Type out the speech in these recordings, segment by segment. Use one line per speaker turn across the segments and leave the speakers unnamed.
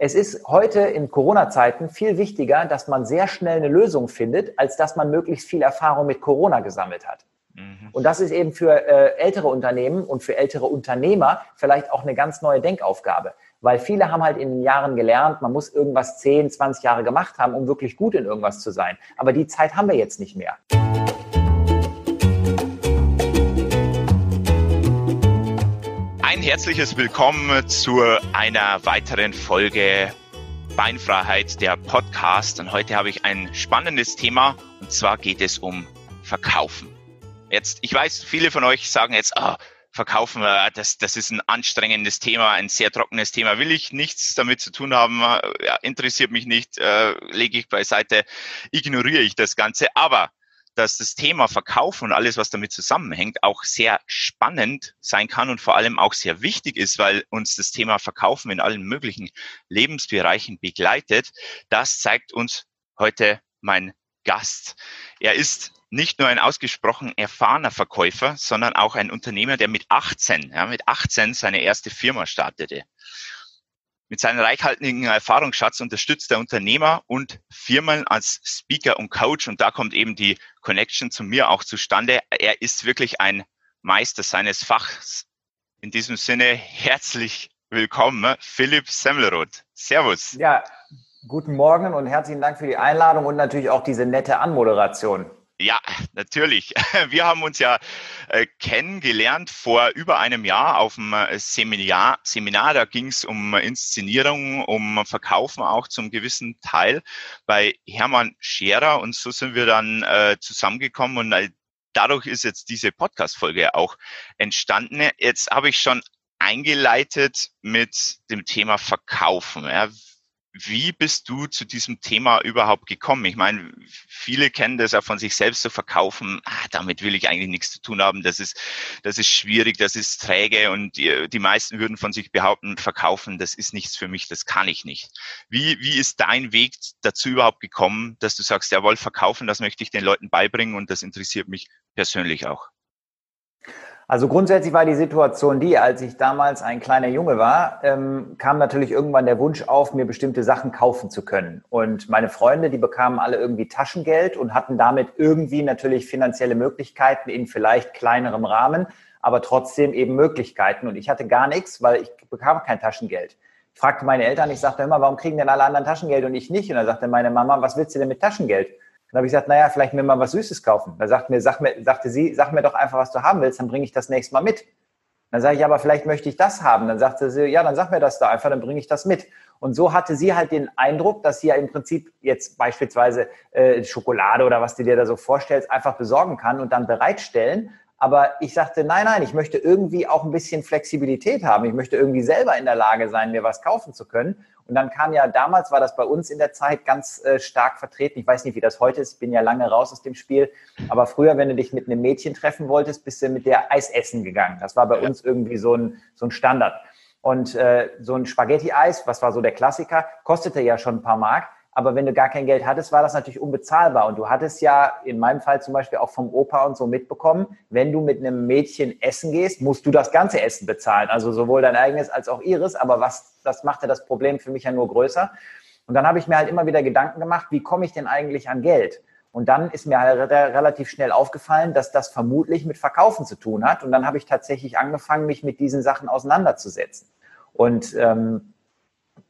Es ist heute in Corona-Zeiten viel wichtiger, dass man sehr schnell eine Lösung findet, als dass man möglichst viel Erfahrung mit Corona gesammelt hat. Mhm. Und das ist eben für äh, ältere Unternehmen und für ältere Unternehmer vielleicht auch eine ganz neue Denkaufgabe. Weil viele haben halt in den Jahren gelernt, man muss irgendwas 10, 20 Jahre gemacht haben, um wirklich gut in irgendwas zu sein. Aber die Zeit haben wir jetzt nicht mehr.
Herzliches Willkommen zu einer weiteren Folge Beinfreiheit, der Podcast. Und heute habe ich ein spannendes Thema und zwar geht es um Verkaufen. Jetzt, ich weiß, viele von euch sagen jetzt, ah, Verkaufen, äh, das, das ist ein anstrengendes Thema, ein sehr trockenes Thema. Will ich nichts damit zu tun haben, ja, interessiert mich nicht, äh, lege ich beiseite, ignoriere ich das Ganze. Aber dass das Thema Verkaufen und alles, was damit zusammenhängt, auch sehr spannend sein kann und vor allem auch sehr wichtig ist, weil uns das Thema Verkaufen in allen möglichen Lebensbereichen begleitet. Das zeigt uns heute mein Gast. Er ist nicht nur ein ausgesprochen erfahrener Verkäufer, sondern auch ein Unternehmer, der mit 18, ja, mit 18 seine erste Firma startete. Mit seinem reichhaltigen Erfahrungsschatz unterstützt der Unternehmer und Firmen als Speaker und Coach und da kommt eben die Connection zu mir auch zustande. Er ist wirklich ein Meister seines Fachs. In diesem Sinne herzlich willkommen, Philipp Semmelroth. Servus.
Ja, guten Morgen und herzlichen Dank für die Einladung und natürlich auch diese nette Anmoderation.
Ja, natürlich. Wir haben uns ja äh, kennengelernt vor über einem Jahr auf dem äh, Seminar. Seminar da ging es um Inszenierung, um Verkaufen auch zum gewissen Teil bei Hermann Scherer und so sind wir dann äh, zusammengekommen und dadurch ist jetzt diese Podcast-Folge auch entstanden. Jetzt habe ich schon eingeleitet mit dem Thema Verkaufen. Wie bist du zu diesem Thema überhaupt gekommen? Ich meine, viele kennen das ja von sich selbst zu verkaufen. Ah, damit will ich eigentlich nichts zu tun haben. Das ist, das ist schwierig, das ist träge und die, die meisten würden von sich behaupten, verkaufen, das ist nichts für mich, das kann ich nicht. Wie, wie ist dein Weg dazu überhaupt gekommen, dass du sagst, jawohl, verkaufen, das möchte ich den Leuten beibringen und das interessiert mich persönlich auch?
Also grundsätzlich war die Situation die, als ich damals ein kleiner Junge war, ähm, kam natürlich irgendwann der Wunsch auf, mir bestimmte Sachen kaufen zu können. Und meine Freunde, die bekamen alle irgendwie Taschengeld und hatten damit irgendwie natürlich finanzielle Möglichkeiten in vielleicht kleinerem Rahmen, aber trotzdem eben Möglichkeiten. Und ich hatte gar nichts, weil ich bekam kein Taschengeld. Ich fragte meine Eltern, ich sagte immer, warum kriegen denn alle anderen Taschengeld und ich nicht? Und dann sagte meine Mama, was willst du denn mit Taschengeld? Dann habe ich gesagt, naja, vielleicht mir mal was Süßes kaufen. Da sagt mir, sag mir, sagte sie, sag mir doch einfach, was du haben willst, dann bringe ich das nächste Mal mit. Dann sage ich, aber vielleicht möchte ich das haben. Dann sagte sie, ja, dann sag mir das da einfach, dann bringe ich das mit. Und so hatte sie halt den Eindruck, dass sie ja im Prinzip jetzt beispielsweise äh, Schokolade oder was du dir da so vorstellst, einfach besorgen kann und dann bereitstellen. Aber ich sagte, nein, nein, ich möchte irgendwie auch ein bisschen Flexibilität haben. Ich möchte irgendwie selber in der Lage sein, mir was kaufen zu können. Und dann kam ja, damals war das bei uns in der Zeit ganz äh, stark vertreten. Ich weiß nicht, wie das heute ist, ich bin ja lange raus aus dem Spiel. Aber früher, wenn du dich mit einem Mädchen treffen wolltest, bist du mit der Eis essen gegangen. Das war bei uns irgendwie so ein, so ein Standard. Und äh, so ein Spaghetti-Eis, was war so der Klassiker, kostete ja schon ein paar Mark. Aber wenn du gar kein Geld hattest, war das natürlich unbezahlbar. Und du hattest ja in meinem Fall zum Beispiel auch vom Opa und so mitbekommen, wenn du mit einem Mädchen essen gehst, musst du das ganze Essen bezahlen. Also sowohl dein eigenes als auch ihres. Aber was, das machte das Problem für mich ja nur größer. Und dann habe ich mir halt immer wieder Gedanken gemacht, wie komme ich denn eigentlich an Geld? Und dann ist mir halt relativ schnell aufgefallen, dass das vermutlich mit Verkaufen zu tun hat. Und dann habe ich tatsächlich angefangen, mich mit diesen Sachen auseinanderzusetzen. Und ähm,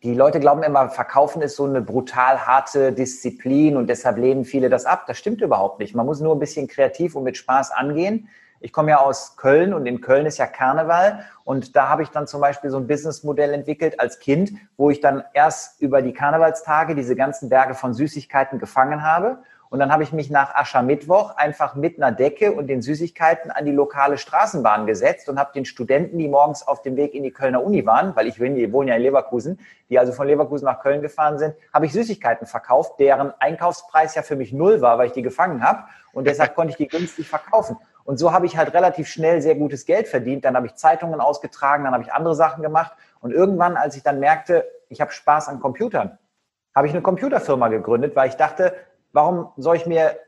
die Leute glauben immer, Verkaufen ist so eine brutal harte Disziplin und deshalb lehnen viele das ab. Das stimmt überhaupt nicht. Man muss nur ein bisschen kreativ und mit Spaß angehen. Ich komme ja aus Köln und in Köln ist ja Karneval und da habe ich dann zum Beispiel so ein Businessmodell entwickelt als Kind, wo ich dann erst über die Karnevalstage diese ganzen Berge von Süßigkeiten gefangen habe und dann habe ich mich nach Aschermittwoch einfach mit einer Decke und den Süßigkeiten an die lokale Straßenbahn gesetzt und habe den Studenten, die morgens auf dem Weg in die Kölner Uni waren, weil ich wohne ja in Leverkusen, die also von Leverkusen nach Köln gefahren sind, habe ich Süßigkeiten verkauft, deren Einkaufspreis ja für mich null war, weil ich die gefangen habe. Und deshalb konnte ich die günstig verkaufen. Und so habe ich halt relativ schnell sehr gutes Geld verdient. Dann habe ich Zeitungen ausgetragen, dann habe ich andere Sachen gemacht. Und irgendwann, als ich dann merkte, ich habe Spaß an Computern, habe ich eine Computerfirma gegründet, weil ich dachte, warum soll ich mir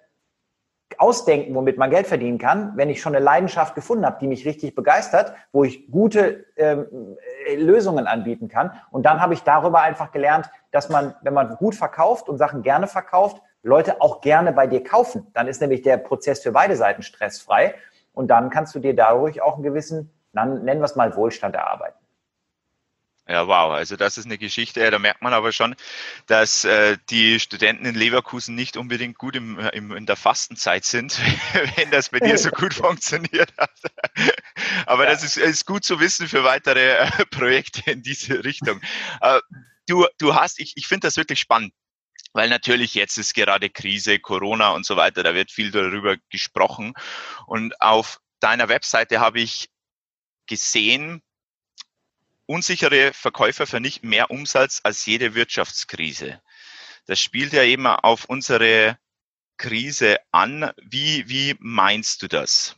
ausdenken, womit man Geld verdienen kann, wenn ich schon eine Leidenschaft gefunden habe, die mich richtig begeistert, wo ich gute ähm, Lösungen anbieten kann. Und dann habe ich darüber einfach gelernt, dass man, wenn man gut verkauft und Sachen gerne verkauft, Leute auch gerne bei dir kaufen. Dann ist nämlich der Prozess für beide Seiten stressfrei. Und dann kannst du dir dadurch auch einen gewissen, nennen wir es mal Wohlstand erarbeiten.
Ja, wow. Also das ist eine Geschichte. Da merkt man aber schon, dass äh, die Studenten in Leverkusen nicht unbedingt gut im, im, in der Fastenzeit sind, wenn das bei dir so gut funktioniert hat. aber ja. das ist, ist, gut zu wissen für weitere äh, Projekte in diese Richtung. Äh, du, du hast, ich, ich finde das wirklich spannend. Weil natürlich jetzt ist gerade Krise, Corona und so weiter, da wird viel darüber gesprochen. Und auf deiner Webseite habe ich gesehen, unsichere Verkäufer vernichten mehr Umsatz als jede Wirtschaftskrise. Das spielt ja eben auf unsere Krise an. Wie, wie meinst du das?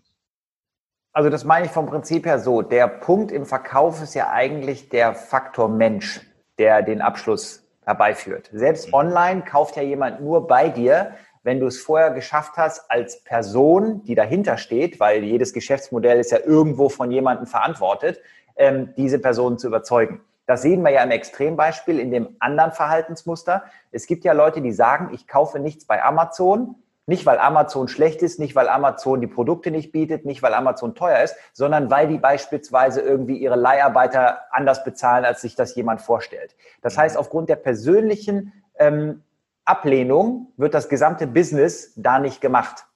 Also das meine ich vom Prinzip her so. Der Punkt im Verkauf ist ja eigentlich der Faktor Mensch, der den Abschluss herbeiführt. Selbst mhm. online kauft ja jemand nur bei dir, wenn du es vorher geschafft hast, als Person, die dahinter steht, weil jedes Geschäftsmodell ist ja irgendwo von jemandem verantwortet, ähm, diese Personen zu überzeugen. Das sehen wir ja im Extrembeispiel in dem anderen Verhaltensmuster. Es gibt ja Leute, die sagen, ich kaufe nichts bei Amazon, nicht weil Amazon schlecht ist, nicht weil Amazon die Produkte nicht bietet, nicht weil Amazon teuer ist, sondern weil die beispielsweise irgendwie ihre Leiharbeiter anders bezahlen, als sich das jemand vorstellt. Das heißt, aufgrund der persönlichen ähm, Ablehnung wird das gesamte Business da nicht gemacht.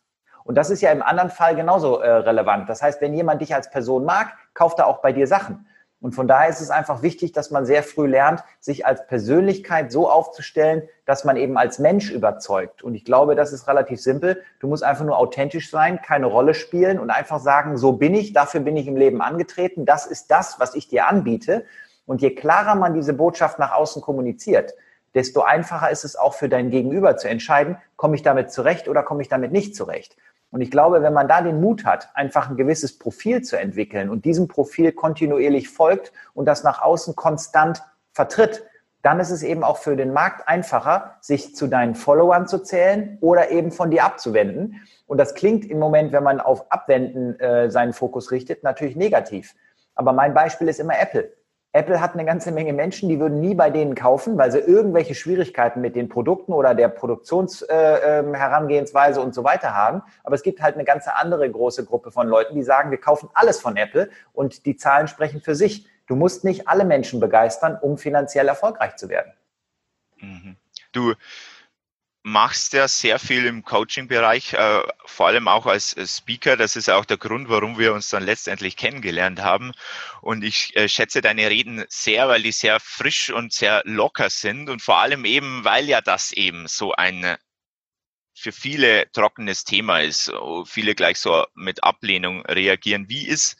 Und das ist ja im anderen Fall genauso äh, relevant. Das heißt, wenn jemand dich als Person mag, kauft er auch bei dir Sachen. Und von daher ist es einfach wichtig, dass man sehr früh lernt, sich als Persönlichkeit so aufzustellen, dass man eben als Mensch überzeugt. Und ich glaube, das ist relativ simpel. Du musst einfach nur authentisch sein, keine Rolle spielen und einfach sagen, so bin ich, dafür bin ich im Leben angetreten, das ist das, was ich dir anbiete. Und je klarer man diese Botschaft nach außen kommuniziert, desto einfacher ist es auch für dein Gegenüber zu entscheiden, komme ich damit zurecht oder komme ich damit nicht zurecht. Und ich glaube, wenn man da den Mut hat, einfach ein gewisses Profil zu entwickeln und diesem Profil kontinuierlich folgt und das nach außen konstant vertritt, dann ist es eben auch für den Markt einfacher, sich zu deinen Followern zu zählen oder eben von dir abzuwenden. Und das klingt im Moment, wenn man auf Abwenden äh, seinen Fokus richtet, natürlich negativ. Aber mein Beispiel ist immer Apple. Apple hat eine ganze Menge Menschen, die würden nie bei denen kaufen, weil sie irgendwelche Schwierigkeiten mit den Produkten oder der Produktionsherangehensweise äh, ähm, und so weiter haben. Aber es gibt halt eine ganze andere große Gruppe von Leuten, die sagen, wir kaufen alles von Apple und die Zahlen sprechen für sich. Du musst nicht alle Menschen begeistern, um finanziell erfolgreich zu werden.
Mhm. Du, machst ja sehr viel im Coaching-Bereich, äh, vor allem auch als Speaker. Das ist auch der Grund, warum wir uns dann letztendlich kennengelernt haben. Und ich äh, schätze deine Reden sehr, weil die sehr frisch und sehr locker sind und vor allem eben, weil ja das eben so ein für viele trockenes Thema ist. Viele gleich so mit Ablehnung reagieren. Wie ist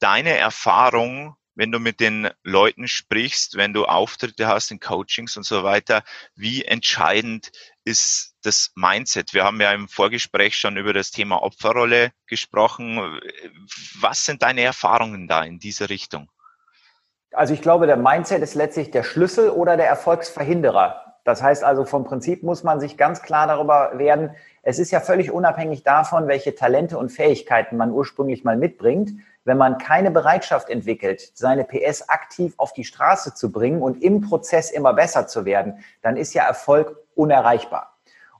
deine Erfahrung wenn du mit den Leuten sprichst, wenn du Auftritte hast in Coachings und so weiter, wie entscheidend ist das Mindset? Wir haben ja im Vorgespräch schon über das Thema Opferrolle gesprochen. Was sind deine Erfahrungen da in dieser Richtung?
Also ich glaube, der Mindset ist letztlich der Schlüssel oder der Erfolgsverhinderer. Das heißt also, vom Prinzip muss man sich ganz klar darüber werden, es ist ja völlig unabhängig davon, welche Talente und Fähigkeiten man ursprünglich mal mitbringt wenn man keine Bereitschaft entwickelt, seine PS aktiv auf die Straße zu bringen und im Prozess immer besser zu werden, dann ist ja Erfolg unerreichbar.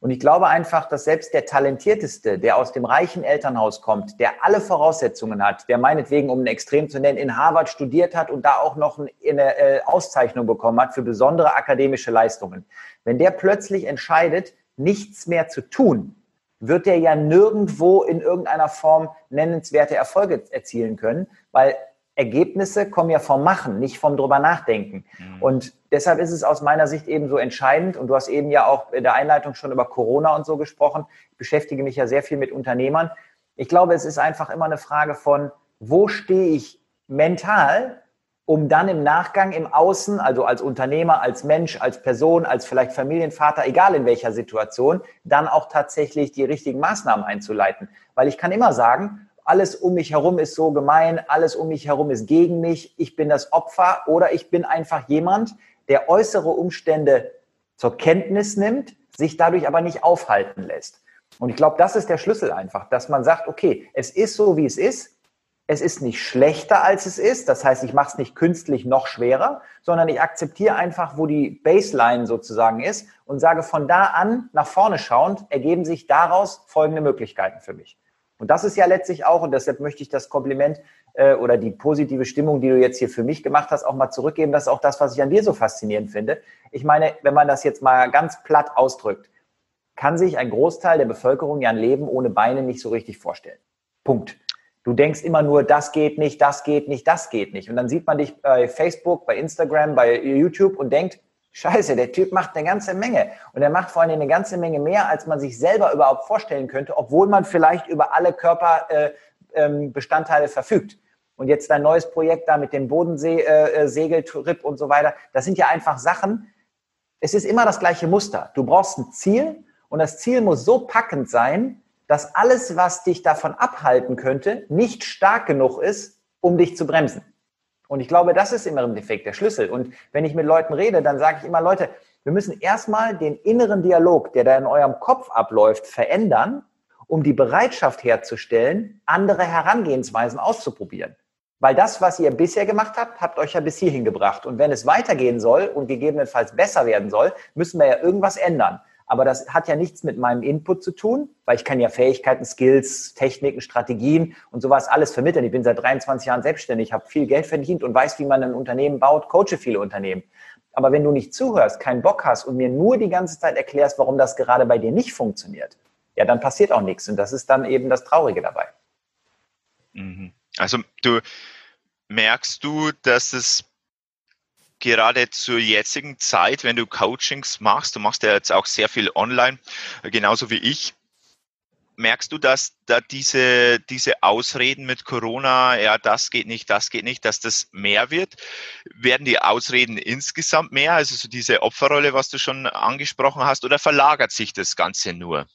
Und ich glaube einfach, dass selbst der Talentierteste, der aus dem reichen Elternhaus kommt, der alle Voraussetzungen hat, der meinetwegen, um ein Extrem zu nennen, in Harvard studiert hat und da auch noch eine äh, Auszeichnung bekommen hat für besondere akademische Leistungen, wenn der plötzlich entscheidet, nichts mehr zu tun, wird er ja nirgendwo in irgendeiner Form nennenswerte Erfolge erzielen können, weil Ergebnisse kommen ja vom Machen, nicht vom drüber nachdenken. Mhm. Und deshalb ist es aus meiner Sicht eben so entscheidend. Und du hast eben ja auch in der Einleitung schon über Corona und so gesprochen. Ich beschäftige mich ja sehr viel mit Unternehmern. Ich glaube, es ist einfach immer eine Frage von, wo stehe ich mental um dann im Nachgang im Außen, also als Unternehmer, als Mensch, als Person, als vielleicht Familienvater, egal in welcher Situation, dann auch tatsächlich die richtigen Maßnahmen einzuleiten. Weil ich kann immer sagen, alles um mich herum ist so gemein, alles um mich herum ist gegen mich, ich bin das Opfer oder ich bin einfach jemand, der äußere Umstände zur Kenntnis nimmt, sich dadurch aber nicht aufhalten lässt. Und ich glaube, das ist der Schlüssel einfach, dass man sagt, okay, es ist so, wie es ist. Es ist nicht schlechter, als es ist. Das heißt, ich mache es nicht künstlich noch schwerer, sondern ich akzeptiere einfach, wo die Baseline sozusagen ist und sage von da an nach vorne schauend, ergeben sich daraus folgende Möglichkeiten für mich. Und das ist ja letztlich auch, und deshalb möchte ich das Kompliment äh, oder die positive Stimmung, die du jetzt hier für mich gemacht hast, auch mal zurückgeben. Das ist auch das, was ich an dir so faszinierend finde. Ich meine, wenn man das jetzt mal ganz platt ausdrückt, kann sich ein Großteil der Bevölkerung ja ein Leben ohne Beine nicht so richtig vorstellen. Punkt. Du denkst immer nur, das geht nicht, das geht nicht, das geht nicht. Und dann sieht man dich bei Facebook, bei Instagram, bei YouTube und denkt, Scheiße, der Typ macht eine ganze Menge. Und er macht vor allem eine ganze Menge mehr, als man sich selber überhaupt vorstellen könnte, obwohl man vielleicht über alle Körperbestandteile äh, ähm, verfügt. Und jetzt dein neues Projekt da mit dem Bodensee-Segeltrip äh, und so weiter, das sind ja einfach Sachen. Es ist immer das gleiche Muster. Du brauchst ein Ziel und das Ziel muss so packend sein, dass alles, was dich davon abhalten könnte, nicht stark genug ist, um dich zu bremsen. Und ich glaube, das ist immer im Defekt der Schlüssel. Und wenn ich mit Leuten rede, dann sage ich immer, Leute, wir müssen erstmal den inneren Dialog, der da in eurem Kopf abläuft, verändern, um die Bereitschaft herzustellen, andere Herangehensweisen auszuprobieren. Weil das, was ihr bisher gemacht habt, habt euch ja bis hierhin gebracht. Und wenn es weitergehen soll und gegebenenfalls besser werden soll, müssen wir ja irgendwas ändern. Aber das hat ja nichts mit meinem Input zu tun, weil ich kann ja Fähigkeiten, Skills, Techniken, Strategien und sowas alles vermitteln. Ich bin seit 23 Jahren selbstständig, habe viel Geld verdient und weiß, wie man ein Unternehmen baut, coache viele Unternehmen. Aber wenn du nicht zuhörst, keinen Bock hast und mir nur die ganze Zeit erklärst, warum das gerade bei dir nicht funktioniert, ja, dann passiert auch nichts. Und das ist dann eben das Traurige dabei.
Mhm. Also du merkst du, dass es gerade zur jetzigen Zeit, wenn du Coachings machst, du machst ja jetzt auch sehr viel online, genauso wie ich, merkst du, dass da diese, diese Ausreden mit Corona, ja, das geht nicht, das geht nicht, dass das mehr wird? Werden die Ausreden insgesamt mehr, also so diese Opferrolle, was du schon angesprochen hast, oder verlagert sich das Ganze nur?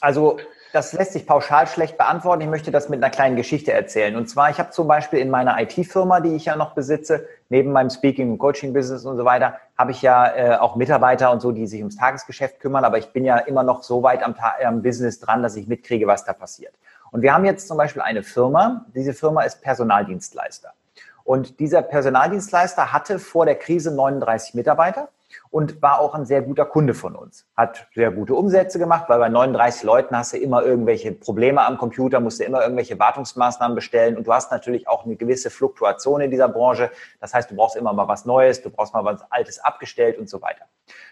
Also das lässt sich pauschal schlecht beantworten. Ich möchte das mit einer kleinen Geschichte erzählen. Und zwar, ich habe zum Beispiel in meiner IT-Firma, die ich ja noch besitze, neben meinem Speaking- und Coaching-Business und so weiter, habe ich ja äh, auch Mitarbeiter und so, die sich ums Tagesgeschäft kümmern. Aber ich bin ja immer noch so weit am, am Business dran, dass ich mitkriege, was da passiert. Und wir haben jetzt zum Beispiel eine Firma. Diese Firma ist Personaldienstleister. Und dieser Personaldienstleister hatte vor der Krise 39 Mitarbeiter und war auch ein sehr guter Kunde von uns. Hat sehr gute Umsätze gemacht, weil bei 39 Leuten hast du immer irgendwelche Probleme am Computer, musst du immer irgendwelche Wartungsmaßnahmen bestellen und du hast natürlich auch eine gewisse Fluktuation in dieser Branche. Das heißt, du brauchst immer mal was Neues, du brauchst mal was Altes abgestellt und so weiter.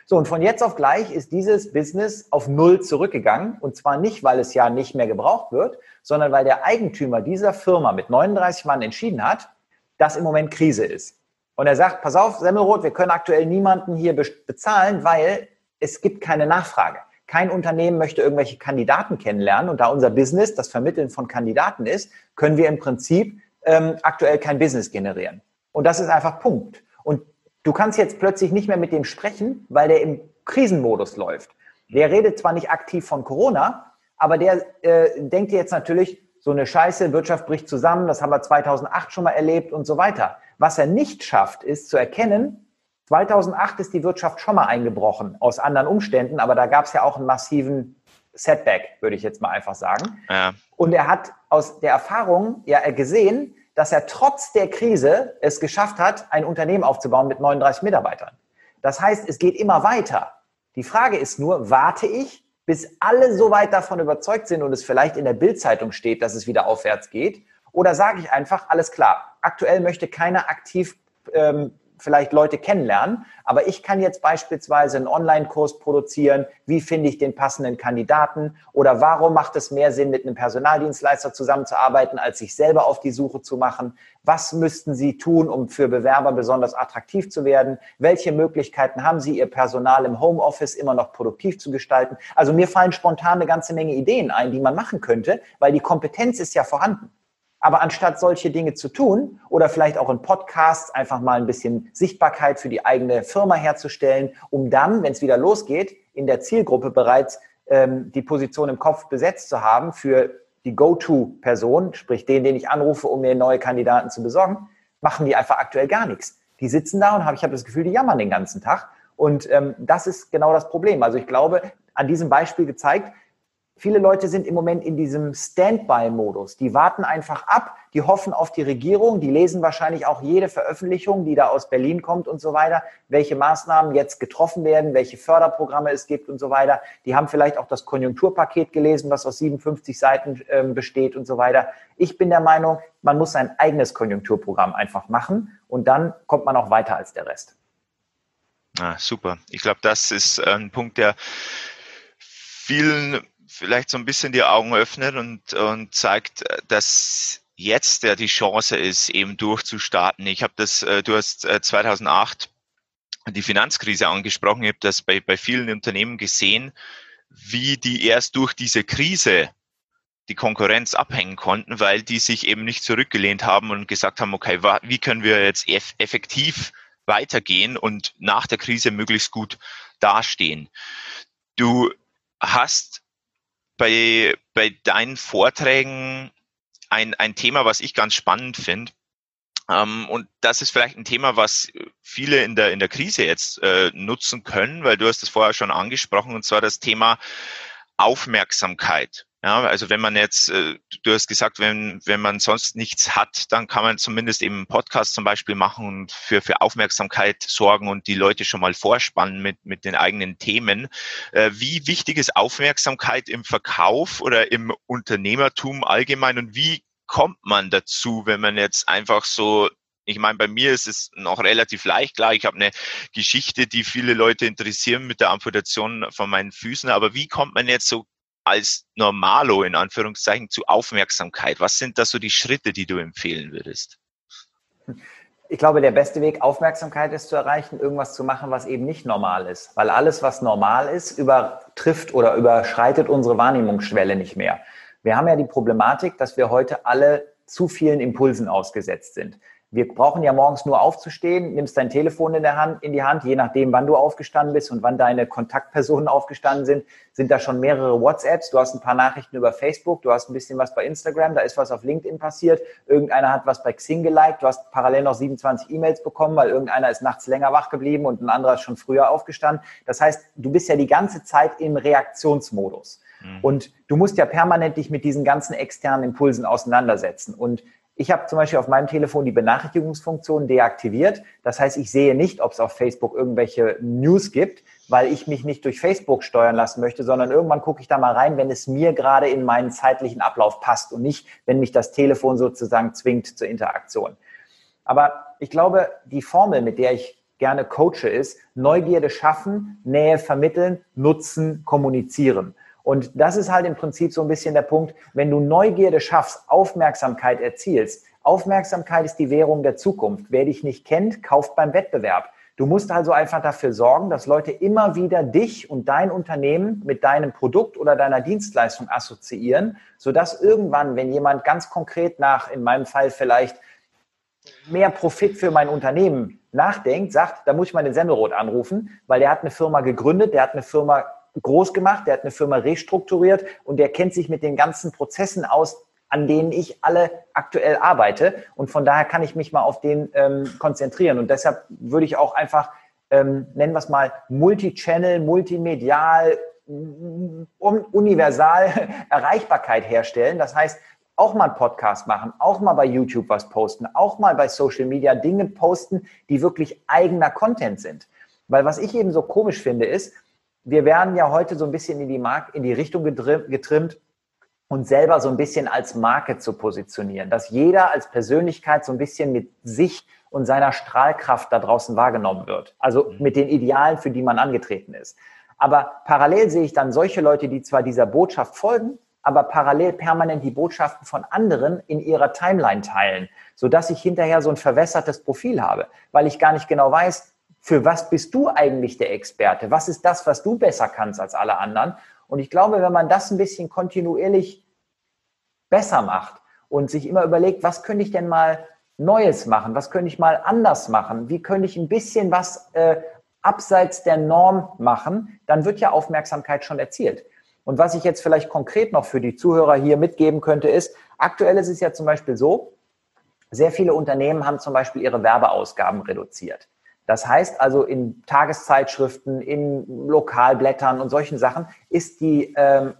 So, und von jetzt auf gleich ist dieses Business auf Null zurückgegangen und zwar nicht, weil es ja nicht mehr gebraucht wird, sondern weil der Eigentümer dieser Firma mit 39 Mann entschieden hat, dass im Moment Krise ist. Und er sagt, pass auf, Semmelrot, wir können aktuell niemanden hier bezahlen, weil es gibt keine Nachfrage. Kein Unternehmen möchte irgendwelche Kandidaten kennenlernen. Und da unser Business das Vermitteln von Kandidaten ist, können wir im Prinzip ähm, aktuell kein Business generieren. Und das ist einfach Punkt. Und du kannst jetzt plötzlich nicht mehr mit dem sprechen, weil der im Krisenmodus läuft. Der redet zwar nicht aktiv von Corona, aber der äh, denkt jetzt natürlich, so eine Scheiße, Wirtschaft bricht zusammen, das haben wir 2008 schon mal erlebt und so weiter. Was er nicht schafft, ist zu erkennen, 2008 ist die Wirtschaft schon mal eingebrochen aus anderen Umständen, aber da gab es ja auch einen massiven Setback, würde ich jetzt mal einfach sagen. Ja. Und er hat aus der Erfahrung ja gesehen, dass er trotz der Krise es geschafft hat, ein Unternehmen aufzubauen mit 39 Mitarbeitern. Das heißt, es geht immer weiter. Die Frage ist nur, warte ich, bis alle so weit davon überzeugt sind und es vielleicht in der Bildzeitung steht, dass es wieder aufwärts geht? Oder sage ich einfach, alles klar, aktuell möchte keiner aktiv ähm, vielleicht Leute kennenlernen, aber ich kann jetzt beispielsweise einen Online-Kurs produzieren, wie finde ich den passenden Kandidaten oder warum macht es mehr Sinn, mit einem Personaldienstleister zusammenzuarbeiten, als sich selber auf die Suche zu machen? Was müssten Sie tun, um für Bewerber besonders attraktiv zu werden? Welche Möglichkeiten haben Sie, Ihr Personal im Homeoffice immer noch produktiv zu gestalten? Also mir fallen spontan eine ganze Menge Ideen ein, die man machen könnte, weil die Kompetenz ist ja vorhanden. Aber anstatt solche Dinge zu tun oder vielleicht auch in Podcasts einfach mal ein bisschen Sichtbarkeit für die eigene Firma herzustellen, um dann, wenn es wieder losgeht, in der Zielgruppe bereits ähm, die Position im Kopf besetzt zu haben für die Go-To-Person, sprich den, den ich anrufe, um mir neue Kandidaten zu besorgen, machen die einfach aktuell gar nichts. Die sitzen da und hab, ich habe das Gefühl, die jammern den ganzen Tag Und ähm, das ist genau das Problem. Also ich glaube, an diesem Beispiel gezeigt, Viele Leute sind im Moment in diesem Standby-Modus. Die warten einfach ab, die hoffen auf die Regierung, die lesen wahrscheinlich auch jede Veröffentlichung, die da aus Berlin kommt und so weiter, welche Maßnahmen jetzt getroffen werden, welche Förderprogramme es gibt und so weiter. Die haben vielleicht auch das Konjunkturpaket gelesen, was aus 57 Seiten äh, besteht und so weiter. Ich bin der Meinung, man muss sein eigenes Konjunkturprogramm einfach machen und dann kommt man auch weiter als der Rest.
Ah, super. Ich glaube, das ist ein Punkt, der vielen vielleicht so ein bisschen die Augen öffnet und, und zeigt, dass jetzt ja die Chance ist, eben durchzustarten. Ich habe das, äh, du hast 2008 äh, die Finanzkrise angesprochen. Ich habe das bei, bei vielen Unternehmen gesehen, wie die erst durch diese Krise die Konkurrenz abhängen konnten, weil die sich eben nicht zurückgelehnt haben und gesagt haben, okay, wie können wir jetzt effektiv weitergehen und nach der Krise möglichst gut dastehen. Du hast bei, bei deinen Vorträgen ein, ein Thema, was ich ganz spannend finde. Ähm, und das ist vielleicht ein Thema, was viele in der, in der Krise jetzt äh, nutzen können, weil du hast es vorher schon angesprochen, und zwar das Thema Aufmerksamkeit. Ja, also wenn man jetzt, äh, du hast gesagt, wenn, wenn man sonst nichts hat, dann kann man zumindest eben einen Podcast zum Beispiel machen und für, für Aufmerksamkeit sorgen und die Leute schon mal vorspannen mit, mit den eigenen Themen. Äh, wie wichtig ist Aufmerksamkeit im Verkauf oder im Unternehmertum allgemein und wie kommt man dazu, wenn man jetzt einfach so ich meine, bei mir ist es noch relativ leicht. Klar, ich habe eine Geschichte, die viele Leute interessieren mit der Amputation von meinen Füßen. Aber wie kommt man jetzt so als Normalo in Anführungszeichen zu Aufmerksamkeit? Was sind da so die Schritte, die du empfehlen würdest?
Ich glaube, der beste Weg, Aufmerksamkeit ist zu erreichen, irgendwas zu machen, was eben nicht normal ist. Weil alles, was normal ist, übertrifft oder überschreitet unsere Wahrnehmungsschwelle nicht mehr. Wir haben ja die Problematik, dass wir heute alle zu vielen Impulsen ausgesetzt sind. Wir brauchen ja morgens nur aufzustehen, nimmst dein Telefon in, der Hand, in die Hand, je nachdem, wann du aufgestanden bist und wann deine Kontaktpersonen aufgestanden sind, sind da schon mehrere WhatsApps, du hast ein paar Nachrichten über Facebook, du hast ein bisschen was bei Instagram, da ist was auf LinkedIn passiert, irgendeiner hat was bei Xing geliked, du hast parallel noch 27 E-Mails bekommen, weil irgendeiner ist nachts länger wach geblieben und ein anderer ist schon früher aufgestanden. Das heißt, du bist ja die ganze Zeit im Reaktionsmodus. Mhm. Und du musst ja permanent dich mit diesen ganzen externen Impulsen auseinandersetzen. Und ich habe zum Beispiel auf meinem Telefon die Benachrichtigungsfunktion deaktiviert. Das heißt, ich sehe nicht, ob es auf Facebook irgendwelche News gibt, weil ich mich nicht durch Facebook steuern lassen möchte, sondern irgendwann gucke ich da mal rein, wenn es mir gerade in meinen zeitlichen Ablauf passt und nicht, wenn mich das Telefon sozusagen zwingt zur Interaktion. Aber ich glaube, die Formel, mit der ich gerne coache, ist Neugierde schaffen, Nähe vermitteln, nutzen, kommunizieren. Und das ist halt im Prinzip so ein bisschen der Punkt, wenn du Neugierde schaffst, Aufmerksamkeit erzielst. Aufmerksamkeit ist die Währung der Zukunft. Wer dich nicht kennt, kauft beim Wettbewerb. Du musst also einfach dafür sorgen, dass Leute immer wieder dich und dein Unternehmen mit deinem Produkt oder deiner Dienstleistung assoziieren, sodass irgendwann, wenn jemand ganz konkret nach, in meinem Fall vielleicht mehr Profit für mein Unternehmen nachdenkt, sagt, da muss ich mal den Semmelrot anrufen, weil der hat eine Firma gegründet, der hat eine Firma groß gemacht, der hat eine Firma restrukturiert und der kennt sich mit den ganzen Prozessen aus, an denen ich alle aktuell arbeite. Und von daher kann ich mich mal auf den ähm, konzentrieren. Und deshalb würde ich auch einfach, ähm, nennen wir es mal, Multichannel, multimedial, universal Erreichbarkeit herstellen. Das heißt, auch mal einen Podcast machen, auch mal bei YouTube was posten, auch mal bei Social Media Dinge posten, die wirklich eigener Content sind. Weil was ich eben so komisch finde, ist, wir werden ja heute so ein bisschen in die, Mark in die Richtung getrimmt, uns selber so ein bisschen als Marke zu positionieren, dass jeder als Persönlichkeit so ein bisschen mit sich und seiner Strahlkraft da draußen wahrgenommen wird. Also mhm. mit den Idealen, für die man angetreten ist. Aber parallel sehe ich dann solche Leute, die zwar dieser Botschaft folgen, aber parallel permanent die Botschaften von anderen in ihrer Timeline teilen, sodass ich hinterher so ein verwässertes Profil habe, weil ich gar nicht genau weiß, für was bist du eigentlich der Experte? Was ist das, was du besser kannst als alle anderen? Und ich glaube, wenn man das ein bisschen kontinuierlich besser macht und sich immer überlegt, was könnte ich denn mal Neues machen? Was könnte ich mal anders machen? Wie könnte ich ein bisschen was äh, abseits der Norm machen? Dann wird ja Aufmerksamkeit schon erzielt. Und was ich jetzt vielleicht konkret noch für die Zuhörer hier mitgeben könnte, ist, aktuell ist es ja zum Beispiel so, sehr viele Unternehmen haben zum Beispiel ihre Werbeausgaben reduziert. Das heißt also in Tageszeitschriften, in Lokalblättern und solchen Sachen ist die, ähm,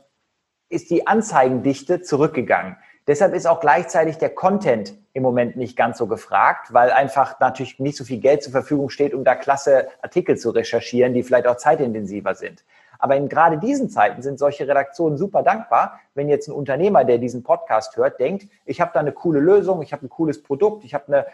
ist die Anzeigendichte zurückgegangen. Deshalb ist auch gleichzeitig der Content im Moment nicht ganz so gefragt, weil einfach natürlich nicht so viel Geld zur Verfügung steht, um da klasse Artikel zu recherchieren, die vielleicht auch zeitintensiver sind. Aber in gerade diesen Zeiten sind solche Redaktionen super dankbar, wenn jetzt ein Unternehmer, der diesen Podcast hört, denkt, ich habe da eine coole Lösung, ich habe ein cooles Produkt, ich habe eine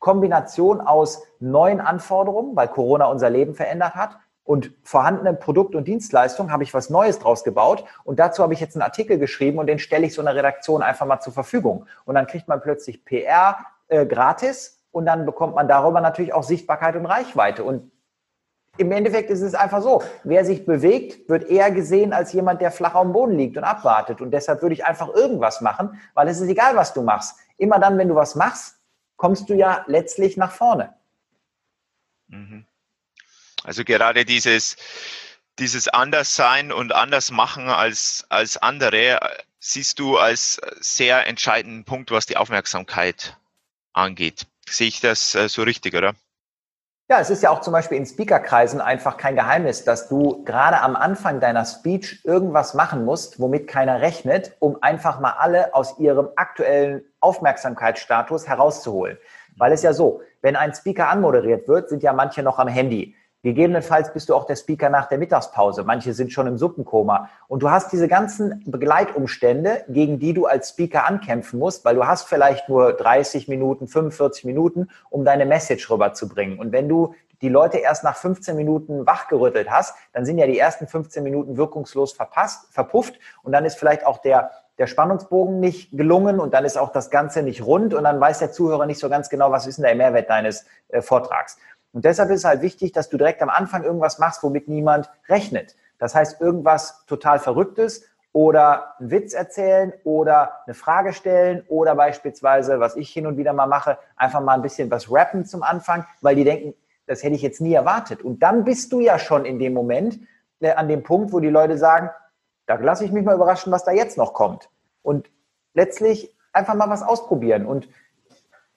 Kombination aus neuen Anforderungen, weil Corona unser Leben verändert hat, und vorhandenen Produkt und Dienstleistung habe ich was Neues draus gebaut und dazu habe ich jetzt einen Artikel geschrieben und den stelle ich so einer Redaktion einfach mal zur Verfügung. Und dann kriegt man plötzlich PR äh, gratis und dann bekommt man darüber natürlich auch Sichtbarkeit und Reichweite. Und im Endeffekt ist es einfach so, wer sich bewegt, wird eher gesehen als jemand, der flach am Boden liegt und abwartet. Und deshalb würde ich einfach irgendwas machen, weil es ist egal, was du machst. Immer dann, wenn du was machst, kommst du ja letztlich nach vorne.
Mhm. Also gerade dieses, dieses Anderssein und anders machen als, als andere siehst du als sehr entscheidenden Punkt, was die Aufmerksamkeit angeht. Sehe ich das äh, so richtig, oder?
Ja, es ist ja auch zum Beispiel in Speakerkreisen einfach kein Geheimnis, dass du gerade am Anfang deiner Speech irgendwas machen musst, womit keiner rechnet, um einfach mal alle aus ihrem aktuellen Aufmerksamkeitsstatus herauszuholen. Weil es ja so, wenn ein Speaker anmoderiert wird, sind ja manche noch am Handy. Gegebenenfalls bist du auch der Speaker nach der Mittagspause. Manche sind schon im Suppenkoma. Und du hast diese ganzen Begleitumstände, gegen die du als Speaker ankämpfen musst, weil du hast vielleicht nur 30 Minuten, 45 Minuten, um deine Message rüberzubringen. Und wenn du die Leute erst nach 15 Minuten wachgerüttelt hast, dann sind ja die ersten 15 Minuten wirkungslos verpasst, verpufft. Und dann ist vielleicht auch der, der Spannungsbogen nicht gelungen und dann ist auch das Ganze nicht rund und dann weiß der Zuhörer nicht so ganz genau, was ist denn der Mehrwert deines äh, Vortrags. Und deshalb ist es halt wichtig, dass du direkt am Anfang irgendwas machst, womit niemand rechnet. Das heißt, irgendwas total Verrücktes oder einen Witz erzählen oder eine Frage stellen oder beispielsweise, was ich hin und wieder mal mache, einfach mal ein bisschen was rappen zum Anfang, weil die denken, das hätte ich jetzt nie erwartet. Und dann bist du ja schon in dem Moment, äh, an dem Punkt, wo die Leute sagen, da lasse ich mich mal überraschen, was da jetzt noch kommt. Und letztlich einfach mal was ausprobieren. Und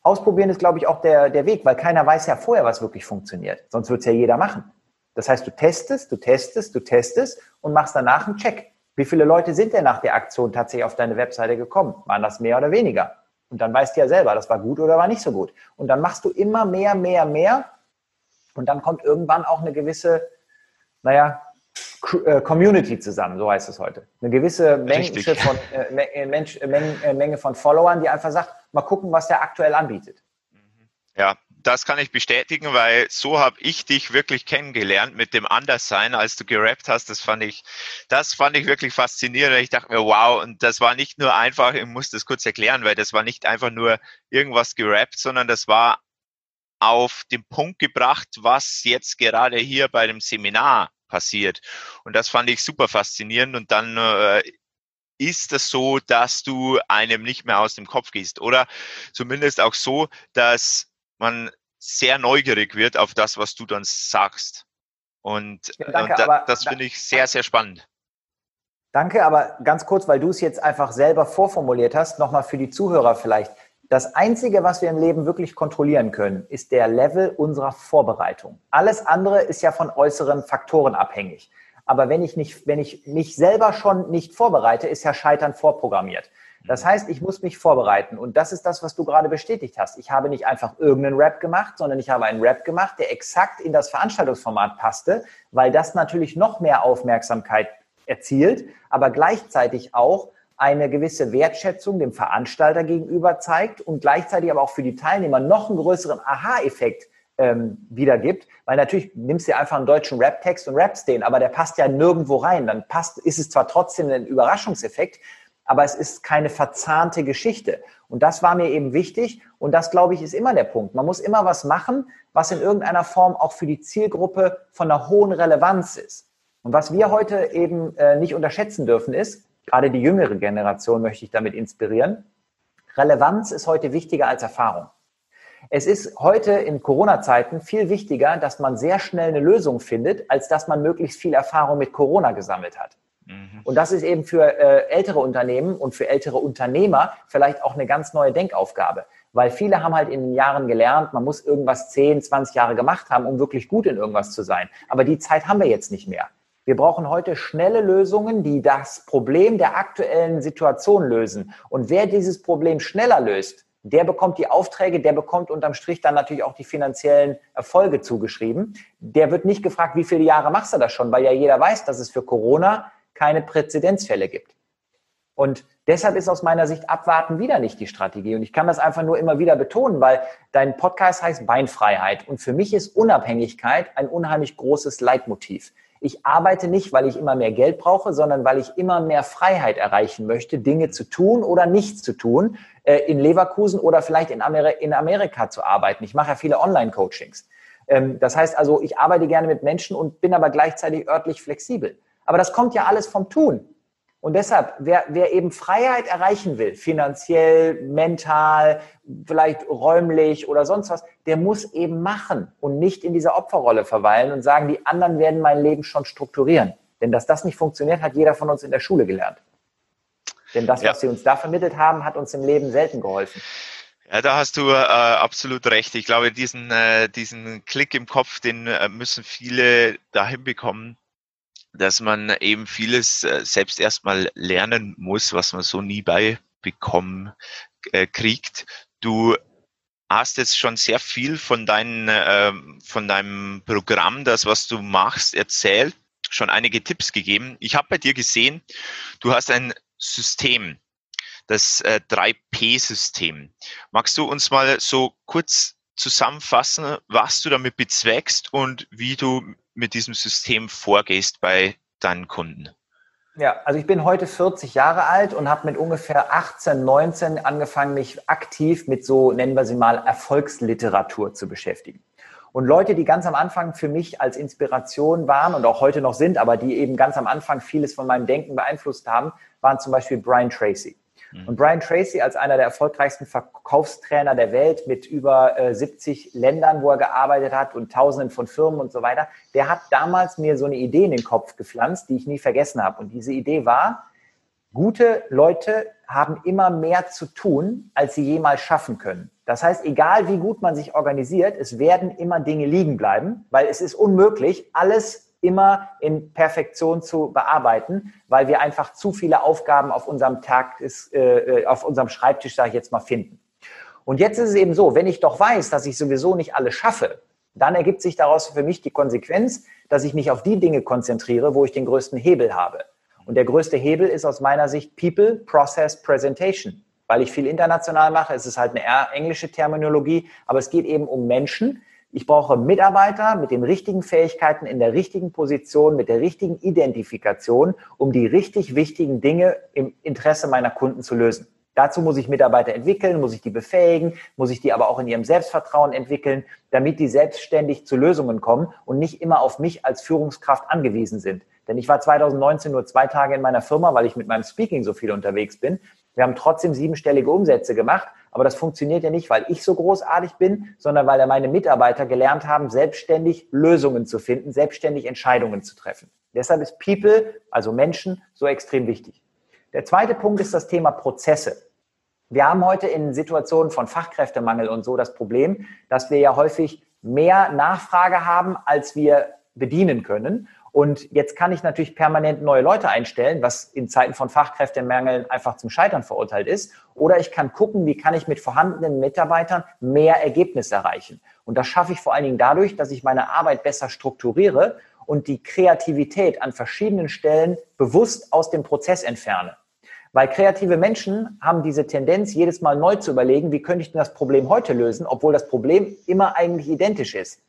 Ausprobieren ist, glaube ich, auch der, der Weg, weil keiner weiß ja vorher, was wirklich funktioniert. Sonst wird es ja jeder machen. Das heißt, du testest, du testest, du testest und machst danach einen Check. Wie viele Leute sind denn nach der Aktion tatsächlich auf deine Webseite gekommen? Waren das mehr oder weniger? Und dann weißt du ja selber, das war gut oder war nicht so gut. Und dann machst du immer mehr, mehr, mehr. Und dann kommt irgendwann auch eine gewisse, naja, Community zusammen, so heißt es heute. Eine gewisse Menge von, äh, äh Mensch, äh, Menge, Menge von Followern, die einfach sagt, mal gucken, was der aktuell anbietet.
Mhm. Ja, das kann ich bestätigen, weil so habe ich dich wirklich kennengelernt mit dem Anderssein, als du gerappt hast. Das fand ich, das fand ich wirklich faszinierend. Ich dachte mir, wow, und das war nicht nur einfach, ich muss das kurz erklären, weil das war nicht einfach nur irgendwas gerappt, sondern das war auf den Punkt gebracht, was jetzt gerade hier bei dem Seminar passiert. Und das fand ich super faszinierend. Und dann äh, ist es so, dass du einem nicht mehr aus dem Kopf gehst. Oder zumindest auch so, dass man sehr neugierig wird auf das, was du dann sagst. Und, ja, danke, und da, das finde ich sehr, sehr spannend.
Danke, aber ganz kurz, weil du es jetzt einfach selber vorformuliert hast, nochmal für die Zuhörer vielleicht. Das Einzige, was wir im Leben wirklich kontrollieren können, ist der Level unserer Vorbereitung. Alles andere ist ja von äußeren Faktoren abhängig. Aber wenn ich, nicht, wenn ich mich selber schon nicht vorbereite, ist ja Scheitern vorprogrammiert. Das heißt, ich muss mich vorbereiten. Und das ist das, was du gerade bestätigt hast. Ich habe nicht einfach irgendeinen Rap gemacht, sondern ich habe einen Rap gemacht, der exakt in das Veranstaltungsformat passte, weil das natürlich noch mehr Aufmerksamkeit erzielt, aber gleichzeitig auch eine gewisse Wertschätzung dem Veranstalter gegenüber zeigt und gleichzeitig aber auch für die Teilnehmer noch einen größeren Aha-Effekt ähm, wiedergibt, weil natürlich nimmst du einfach einen deutschen Rap-Text und rappst den, aber der passt ja nirgendwo rein. Dann passt, ist es zwar trotzdem ein Überraschungseffekt, aber es ist keine verzahnte Geschichte. Und das war mir eben wichtig und das, glaube ich, ist immer der Punkt. Man muss immer was machen, was in irgendeiner Form auch für die Zielgruppe von einer hohen Relevanz ist. Und was wir heute eben äh, nicht unterschätzen dürfen, ist, Gerade die jüngere Generation möchte ich damit inspirieren. Relevanz ist heute wichtiger als Erfahrung. Es ist heute in Corona-Zeiten viel wichtiger, dass man sehr schnell eine Lösung findet, als dass man möglichst viel Erfahrung mit Corona gesammelt hat. Mhm. Und das ist eben für äh, ältere Unternehmen und für ältere Unternehmer vielleicht auch eine ganz neue Denkaufgabe. Weil viele haben halt in den Jahren gelernt, man muss irgendwas 10, 20 Jahre gemacht haben, um wirklich gut in irgendwas zu sein. Aber die Zeit haben wir jetzt nicht mehr. Wir brauchen heute schnelle Lösungen, die das Problem der aktuellen Situation lösen. Und wer dieses Problem schneller löst, der bekommt die Aufträge, der bekommt unterm Strich dann natürlich auch die finanziellen Erfolge zugeschrieben. Der wird nicht gefragt, wie viele Jahre machst du das schon, weil ja jeder weiß, dass es für Corona keine Präzedenzfälle gibt. Und deshalb ist aus meiner Sicht Abwarten wieder nicht die Strategie. Und ich kann das einfach nur immer wieder betonen, weil dein Podcast heißt Beinfreiheit. Und für mich ist Unabhängigkeit ein unheimlich großes Leitmotiv. Ich arbeite nicht, weil ich immer mehr Geld brauche, sondern weil ich immer mehr Freiheit erreichen möchte, Dinge zu tun oder nicht zu tun, äh, in Leverkusen oder vielleicht in, Amerika zu arbeiten. Ich mache ja viele Online-Coachings. Ähm, das heißt also, ich arbeite gerne mit Menschen und bin aber gleichzeitig örtlich flexibel. Aber das kommt ja alles vom Tun. Und deshalb, wer, wer eben Freiheit erreichen will, finanziell, mental, vielleicht räumlich oder sonst was, der muss eben machen und nicht in dieser Opferrolle verweilen und sagen, die anderen werden mein Leben schon strukturieren. Denn dass das nicht funktioniert, hat jeder von uns in der Schule gelernt. Denn das, ja. was sie uns da vermittelt haben, hat uns im Leben selten geholfen.
Ja, da hast du äh, absolut recht. Ich glaube, diesen, äh, diesen Klick im Kopf, den äh, müssen viele dahin bekommen, dass man eben vieles äh, selbst erstmal lernen muss, was man so nie beibekommen äh, kriegt. Du hast jetzt schon sehr viel von, dein, äh, von deinem Programm, das, was du machst, erzählt, schon einige Tipps gegeben. Ich habe bei dir gesehen, du hast ein System, das äh, 3P-System. Magst du uns mal so kurz zusammenfassen, was du damit bezweckst und wie du mit diesem System vorgehst bei deinen Kunden?
Ja, also ich bin heute 40 Jahre alt und habe mit ungefähr 18, 19 angefangen, mich aktiv mit so, nennen wir sie mal, Erfolgsliteratur zu beschäftigen. Und Leute, die ganz am Anfang für mich als Inspiration waren und auch heute noch sind, aber die eben ganz am Anfang vieles von meinem Denken beeinflusst haben, waren zum Beispiel Brian Tracy. Mhm. Und Brian Tracy als einer der erfolgreichsten Verkaufstrainer der Welt mit über äh, 70 Ländern, wo er gearbeitet hat und Tausenden von Firmen und so weiter, der hat damals mir so eine Idee in den Kopf gepflanzt, die ich nie vergessen habe. Und diese Idee war, gute Leute haben immer mehr zu tun, als sie jemals schaffen können. Das heißt, egal wie gut man sich organisiert, es werden immer Dinge liegen bleiben, weil es ist unmöglich, alles immer in Perfektion zu bearbeiten, weil wir einfach zu viele Aufgaben auf unserem Tag, ist, äh, äh, auf unserem Schreibtisch, sage ich jetzt mal, finden. Und jetzt ist es eben so, wenn ich doch weiß, dass ich sowieso nicht alles schaffe, dann ergibt sich daraus für mich die Konsequenz, dass ich mich auf die Dinge konzentriere, wo ich den größten Hebel habe. Und der größte Hebel ist aus meiner Sicht People, Process, Presentation. Weil ich viel international mache, es ist halt eine englische Terminologie, aber es geht eben um Menschen, ich brauche Mitarbeiter mit den richtigen Fähigkeiten in der richtigen Position, mit der richtigen Identifikation, um die richtig wichtigen Dinge im Interesse meiner Kunden zu lösen. Dazu muss ich Mitarbeiter entwickeln, muss ich die befähigen, muss ich die aber auch in ihrem Selbstvertrauen entwickeln, damit die selbstständig zu Lösungen kommen und nicht immer auf mich als Führungskraft angewiesen sind. Denn ich war 2019 nur zwei Tage in meiner Firma, weil ich mit meinem Speaking so viel unterwegs bin. Wir haben trotzdem siebenstellige Umsätze gemacht, aber das funktioniert ja nicht, weil ich so großartig bin, sondern weil meine Mitarbeiter gelernt haben, selbstständig Lösungen zu finden, selbstständig Entscheidungen zu treffen. Deshalb ist People, also Menschen, so extrem wichtig. Der zweite Punkt ist das Thema Prozesse. Wir haben heute in Situationen von Fachkräftemangel und so das Problem, dass wir ja häufig mehr Nachfrage haben, als wir bedienen können. Und jetzt kann ich natürlich permanent neue Leute einstellen, was in Zeiten von Fachkräftemangel einfach zum Scheitern verurteilt ist. Oder ich kann gucken, wie kann ich mit vorhandenen Mitarbeitern mehr Ergebnisse erreichen. Und das schaffe ich vor allen Dingen dadurch, dass ich meine Arbeit besser strukturiere und die Kreativität an verschiedenen Stellen bewusst aus dem Prozess entferne. Weil kreative Menschen haben diese Tendenz, jedes Mal neu zu überlegen, wie könnte ich denn das Problem heute lösen, obwohl das Problem immer eigentlich identisch ist.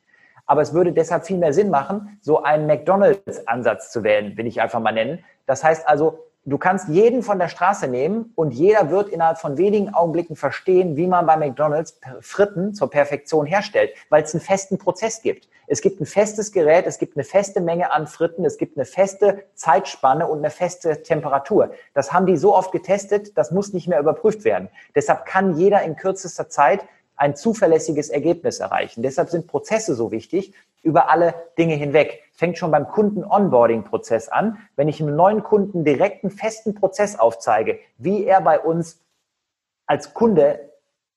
Aber es würde deshalb viel mehr Sinn machen, so einen McDonalds-Ansatz zu wählen, will ich einfach mal nennen. Das heißt also, du kannst jeden von der Straße nehmen und jeder wird innerhalb von wenigen Augenblicken verstehen, wie man bei McDonalds Fritten zur Perfektion herstellt, weil es einen festen Prozess gibt. Es gibt ein festes Gerät, es gibt eine feste Menge an Fritten, es gibt eine feste Zeitspanne und eine feste Temperatur. Das haben die so oft getestet, das muss nicht mehr überprüft werden. Deshalb kann jeder in kürzester Zeit ein zuverlässiges Ergebnis erreichen. Deshalb sind Prozesse so wichtig über alle Dinge hinweg. Fängt schon beim Kunden-Onboarding-Prozess an. Wenn ich einem neuen Kunden direkt einen festen Prozess aufzeige, wie er bei uns als Kunde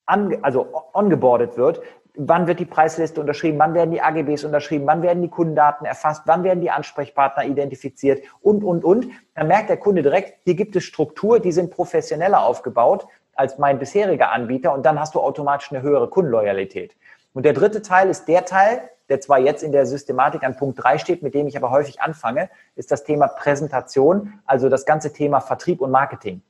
an, also ongeboardet wird, wann wird die Preisliste unterschrieben, wann werden die AGBs unterschrieben, wann werden die Kundendaten erfasst, wann werden die Ansprechpartner identifiziert und, und, und. Dann merkt der Kunde direkt, hier gibt es Struktur, die sind professioneller aufgebaut als mein bisheriger Anbieter und dann hast du automatisch eine höhere Kundenloyalität. Und der dritte Teil ist der Teil, der zwar jetzt in der Systematik an Punkt 3 steht, mit dem ich aber häufig anfange, ist das Thema Präsentation, also das ganze Thema Vertrieb und Marketing.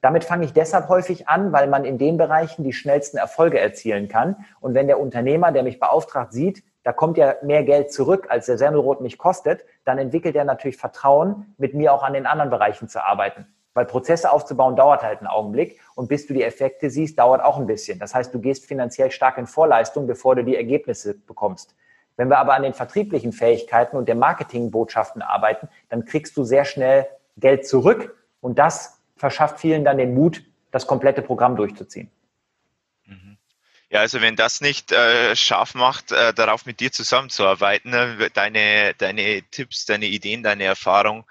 Damit fange ich deshalb häufig an, weil man in den Bereichen die schnellsten Erfolge erzielen kann. Und wenn der Unternehmer, der mich beauftragt, sieht, da kommt ja mehr Geld zurück, als der Semmelrot mich kostet, dann entwickelt er natürlich Vertrauen, mit mir auch an den anderen Bereichen zu arbeiten. Weil Prozesse aufzubauen dauert halt einen Augenblick und bis du die Effekte siehst, dauert auch ein bisschen. Das heißt, du gehst finanziell stark in Vorleistung, bevor du die Ergebnisse bekommst. Wenn wir aber an den vertrieblichen Fähigkeiten und der Marketingbotschaften arbeiten, dann kriegst du sehr schnell Geld zurück und das verschafft vielen dann den Mut, das komplette Programm durchzuziehen.
Mhm. Ja, also wenn das nicht äh, scharf macht, äh, darauf mit dir zusammenzuarbeiten, äh, deine, deine Tipps, deine Ideen, deine Erfahrung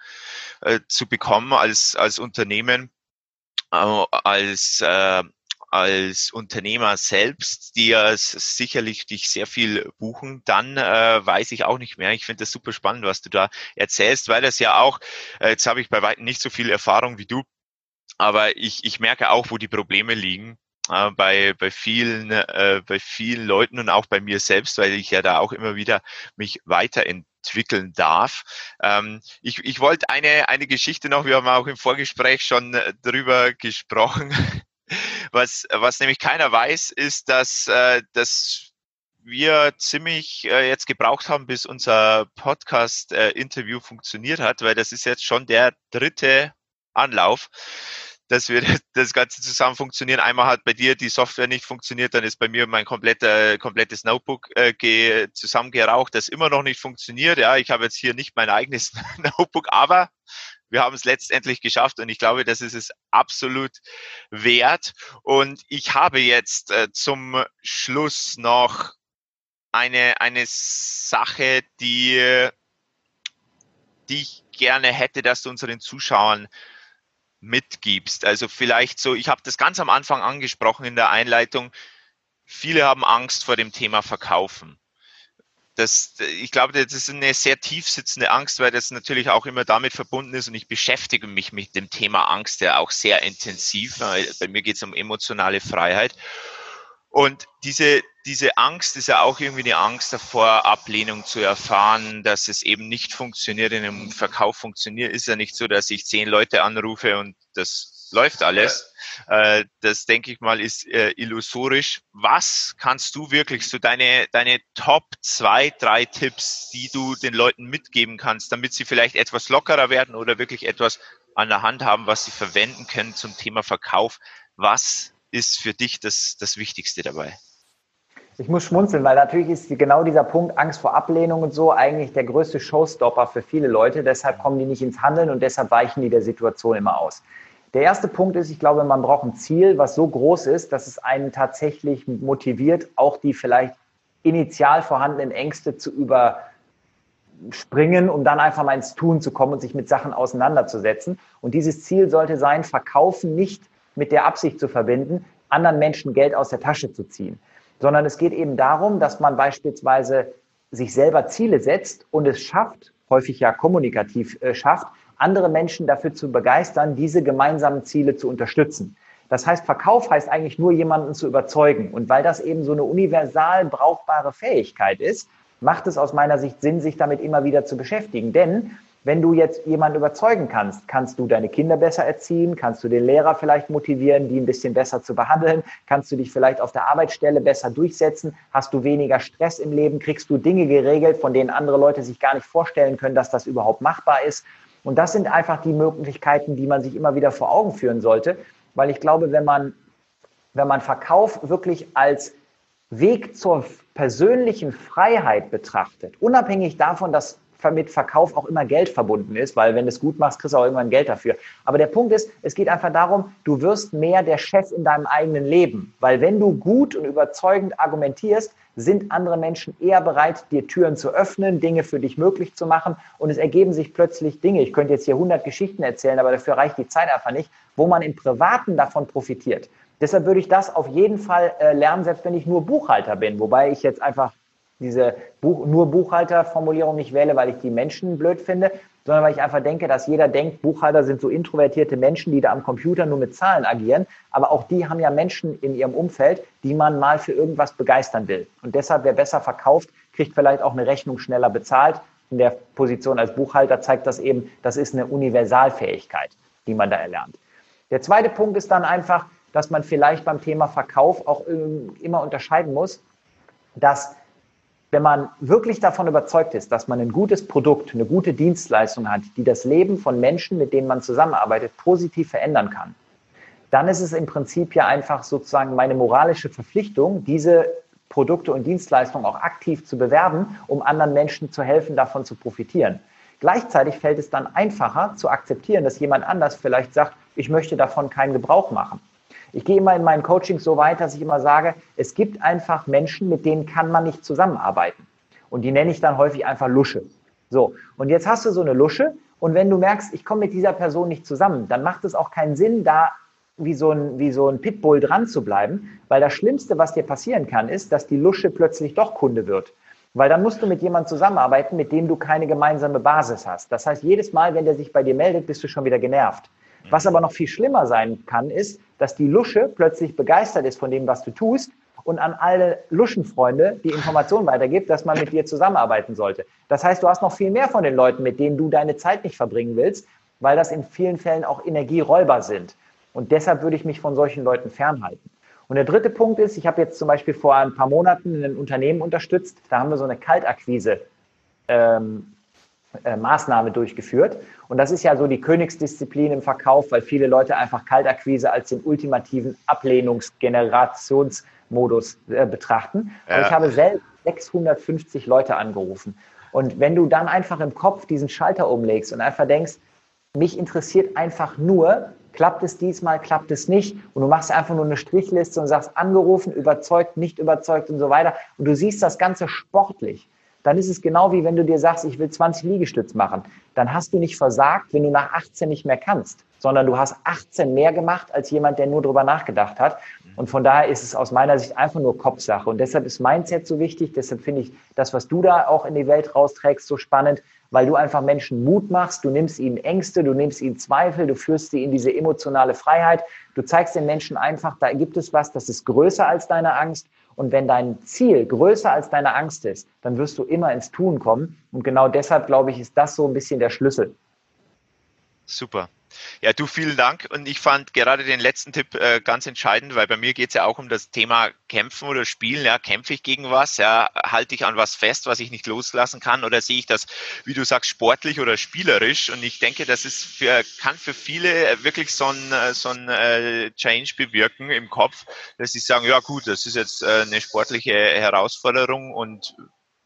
äh, zu bekommen als, als Unternehmen, äh, als, äh, als Unternehmer selbst, die ja sicherlich dich sehr viel buchen, dann äh, weiß ich auch nicht mehr. Ich finde das super spannend, was du da erzählst, weil das ja auch, äh, jetzt habe ich bei weitem nicht so viel Erfahrung wie du, aber ich, ich merke auch, wo die Probleme liegen äh, bei, bei vielen, äh, bei vielen Leuten und auch bei mir selbst, weil ich ja da auch immer wieder mich weiterentwickeln darf. Ähm, ich, ich wollte eine, eine Geschichte noch, wir haben auch im Vorgespräch schon äh, drüber gesprochen. Was, was nämlich keiner weiß, ist, dass, äh, dass wir ziemlich äh, jetzt gebraucht haben, bis unser Podcast-Interview äh, funktioniert hat, weil das ist jetzt schon der dritte Anlauf dass wir das Ganze zusammen funktionieren. Einmal hat bei dir die Software nicht funktioniert, dann ist bei mir mein kompletter, komplettes Notebook äh, zusammengeraucht, das immer noch nicht funktioniert. Ja, ich habe jetzt hier nicht mein eigenes Notebook, aber wir haben es letztendlich geschafft und ich glaube, das ist es absolut wert. Und ich habe jetzt äh, zum Schluss noch eine, eine Sache, die, die ich gerne hätte, dass du unseren Zuschauern mitgibst. Also vielleicht so, ich habe das ganz am Anfang angesprochen in der Einleitung, viele haben Angst vor dem Thema Verkaufen. Das, ich glaube, das ist eine sehr tief sitzende Angst, weil das natürlich auch immer damit verbunden ist und ich beschäftige mich mit dem Thema Angst ja auch sehr intensiv. Bei mir geht es um emotionale Freiheit. Und diese, diese Angst ist ja auch irgendwie eine Angst davor, Ablehnung zu erfahren, dass es eben nicht funktioniert, in einem Verkauf funktioniert. Ist ja nicht so, dass ich zehn Leute anrufe und das läuft alles. Äh, das denke ich mal ist äh, illusorisch. Was kannst du wirklich so deine, deine Top zwei, drei Tipps, die du den Leuten mitgeben kannst, damit sie vielleicht etwas lockerer werden oder wirklich etwas an der Hand haben, was sie verwenden können zum Thema Verkauf? Was ist für dich das, das Wichtigste dabei?
Ich muss schmunzeln, weil natürlich ist genau dieser Punkt Angst vor Ablehnung und so eigentlich der größte Showstopper für viele Leute. Deshalb kommen die nicht ins Handeln und deshalb weichen die der Situation immer aus. Der erste Punkt ist, ich glaube, man braucht ein Ziel, was so groß ist, dass es einen tatsächlich motiviert, auch die vielleicht initial vorhandenen Ängste zu überspringen, um dann einfach mal ins Tun zu kommen und sich mit Sachen auseinanderzusetzen. Und dieses Ziel sollte sein, verkaufen nicht mit der Absicht zu verbinden, anderen Menschen Geld aus der Tasche zu ziehen sondern es geht eben darum, dass man beispielsweise sich selber Ziele setzt und es schafft, häufig ja kommunikativ äh, schafft, andere Menschen dafür zu begeistern, diese gemeinsamen Ziele zu unterstützen. Das heißt, Verkauf heißt eigentlich nur jemanden zu überzeugen. Und weil das eben so eine universal brauchbare Fähigkeit ist, macht es aus meiner Sicht Sinn, sich damit immer wieder zu beschäftigen. Denn wenn du jetzt jemanden überzeugen kannst, kannst du deine Kinder besser erziehen, kannst du den Lehrer vielleicht motivieren, die ein bisschen besser zu behandeln, kannst du dich vielleicht auf der Arbeitsstelle besser durchsetzen, hast du weniger Stress im Leben, kriegst du Dinge geregelt, von denen andere Leute sich gar nicht vorstellen können, dass das überhaupt machbar ist. Und das sind einfach die Möglichkeiten, die man sich immer wieder vor Augen führen sollte, weil ich glaube, wenn man, wenn man Verkauf wirklich als Weg zur persönlichen Freiheit betrachtet, unabhängig davon, dass mit Verkauf auch immer Geld verbunden ist, weil wenn du es gut machst, kriegst du auch irgendwann Geld dafür. Aber der Punkt ist, es geht einfach darum, du wirst mehr der Chef in deinem eigenen Leben. Weil wenn du gut und überzeugend argumentierst, sind andere Menschen eher bereit, dir Türen zu öffnen, Dinge für dich möglich zu machen und es ergeben sich plötzlich Dinge. Ich könnte jetzt hier 100 Geschichten erzählen, aber dafür reicht die Zeit einfach nicht, wo man im Privaten davon profitiert. Deshalb würde ich das auf jeden Fall äh, lernen, selbst wenn ich nur Buchhalter bin, wobei ich jetzt einfach diese Buch, nur Buchhalterformulierung nicht wähle, weil ich die Menschen blöd finde, sondern weil ich einfach denke, dass jeder denkt, Buchhalter sind so introvertierte Menschen, die da am Computer nur mit Zahlen agieren. Aber auch die haben ja Menschen in ihrem Umfeld, die man mal für irgendwas begeistern will. Und deshalb, wer besser verkauft, kriegt vielleicht auch eine Rechnung schneller bezahlt. In der Position als Buchhalter zeigt das eben, das ist eine Universalfähigkeit, die man da erlernt. Der zweite Punkt ist dann einfach, dass man vielleicht beim Thema Verkauf auch ähm, immer unterscheiden muss, dass wenn man wirklich davon überzeugt ist, dass man ein gutes Produkt, eine gute Dienstleistung hat, die das Leben von Menschen, mit denen man zusammenarbeitet, positiv verändern kann, dann ist es im Prinzip ja einfach sozusagen meine moralische Verpflichtung, diese Produkte und Dienstleistungen auch aktiv zu bewerben, um anderen Menschen zu helfen, davon zu profitieren. Gleichzeitig fällt es dann einfacher zu akzeptieren, dass jemand anders vielleicht sagt, ich möchte davon keinen Gebrauch machen. Ich gehe immer in meinen Coachings so weit, dass ich immer sage, es gibt einfach Menschen, mit denen kann man nicht zusammenarbeiten. Und die nenne ich dann häufig einfach Lusche. So, und jetzt hast du so eine Lusche und wenn du merkst, ich komme mit dieser Person nicht zusammen, dann macht es auch keinen Sinn, da wie so ein, wie so ein Pitbull dran zu bleiben, weil das Schlimmste, was dir passieren kann, ist, dass die Lusche plötzlich doch Kunde wird. Weil dann musst du mit jemandem zusammenarbeiten, mit dem du keine gemeinsame Basis hast. Das heißt, jedes Mal, wenn der sich bei dir meldet, bist du schon wieder genervt. Was aber noch viel schlimmer sein kann, ist, dass die Lusche plötzlich begeistert ist von dem, was du tust und an alle Luschenfreunde die Information weitergibt, dass man mit dir zusammenarbeiten sollte. Das heißt, du hast noch viel mehr von den Leuten, mit denen du deine Zeit nicht verbringen willst, weil das in vielen Fällen auch Energieräuber sind. Und deshalb würde ich mich von solchen Leuten fernhalten. Und der dritte Punkt ist, ich habe jetzt zum Beispiel vor ein paar Monaten ein Unternehmen unterstützt, da haben wir so eine Kaltakquise ähm, äh, Maßnahme durchgeführt. Und das ist ja so die Königsdisziplin im Verkauf, weil viele Leute einfach Kaltakquise als den ultimativen Ablehnungsgenerationsmodus äh, betrachten. Ja. Und ich habe selbst 650 Leute angerufen. Und wenn du dann einfach im Kopf diesen Schalter umlegst und einfach denkst, mich interessiert einfach nur, klappt es diesmal, klappt es nicht. Und du machst einfach nur eine Strichliste und sagst, angerufen, überzeugt, nicht überzeugt und so weiter. Und du siehst das Ganze sportlich dann ist es genau wie wenn du dir sagst, ich will 20 Liegestütz machen. Dann hast du nicht versagt, wenn du nach 18 nicht mehr kannst, sondern du hast 18 mehr gemacht als jemand, der nur drüber nachgedacht hat. Und von daher ist es aus meiner Sicht einfach nur Kopfsache. Und deshalb ist Mindset so wichtig. Deshalb finde ich das, was du da auch in die Welt rausträgst, so spannend, weil du einfach Menschen Mut machst. Du nimmst ihnen Ängste, du nimmst ihnen Zweifel, du führst sie in diese emotionale Freiheit. Du zeigst den Menschen einfach, da gibt es was, das ist größer als deine Angst. Und wenn dein Ziel größer als deine Angst ist, dann wirst du immer ins Tun kommen. Und genau deshalb, glaube ich, ist das so ein bisschen der Schlüssel.
Super. Ja, du vielen Dank. Und ich fand gerade den letzten Tipp äh, ganz entscheidend, weil bei mir geht es ja auch um das Thema Kämpfen oder Spielen. Ja, kämpfe ich gegen was? Ja, halte ich an was fest, was ich nicht loslassen kann? Oder sehe ich das, wie du sagst, sportlich oder spielerisch? Und ich denke, das ist für, kann für viele wirklich so ein, äh, so ein äh, Change bewirken im Kopf, dass sie sagen, ja gut, das ist jetzt äh, eine sportliche Herausforderung und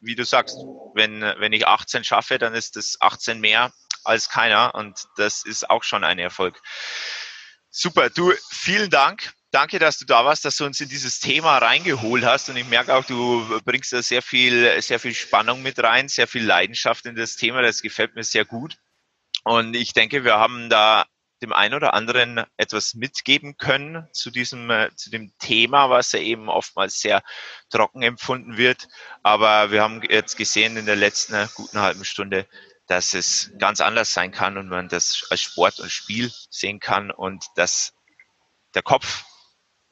wie du sagst, wenn, wenn ich 18 schaffe, dann ist das 18 mehr als keiner und das ist auch schon ein Erfolg. Super, du, vielen Dank. Danke, dass du da warst, dass du uns in dieses Thema reingeholt hast und ich merke auch, du bringst da sehr viel, sehr viel Spannung mit rein, sehr viel Leidenschaft in das Thema. Das gefällt mir sehr gut. Und ich denke, wir haben da dem einen oder anderen etwas mitgeben können zu diesem, zu dem Thema, was ja eben oftmals sehr trocken empfunden wird. Aber wir haben jetzt gesehen in der letzten guten halben Stunde, dass es ganz anders sein kann und man das als Sport und Spiel sehen kann und dass der Kopf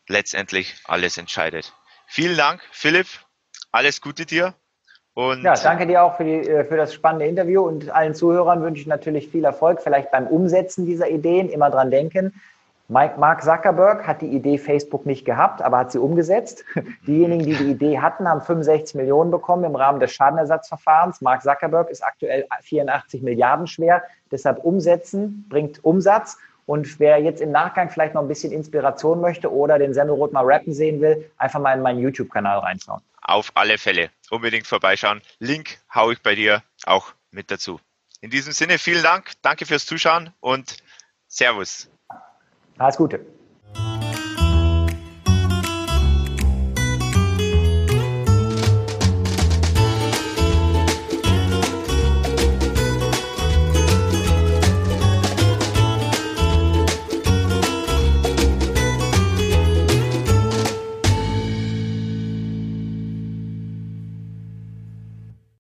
letztendlich alles entscheidet. Vielen Dank, Philipp. Alles Gute dir.
Und ja, danke dir auch für, die, äh, für das spannende Interview und allen Zuhörern wünsche ich natürlich viel Erfolg, vielleicht beim Umsetzen dieser Ideen. Immer dran denken, Mark Zuckerberg hat die Idee Facebook nicht gehabt, aber hat sie umgesetzt. Diejenigen, die die Idee hatten, haben 65 Millionen bekommen im Rahmen des Schadenersatzverfahrens. Mark Zuckerberg ist aktuell 84 Milliarden schwer. Deshalb umsetzen bringt Umsatz. Und wer jetzt im Nachgang vielleicht noch ein bisschen Inspiration möchte oder den Semmelrot mal rappen sehen will, einfach mal in meinen YouTube-Kanal reinschauen.
Auf alle Fälle. Unbedingt vorbeischauen. Link haue ich bei dir auch mit dazu. In diesem Sinne vielen Dank, danke fürs Zuschauen und Servus.
Alles Gute.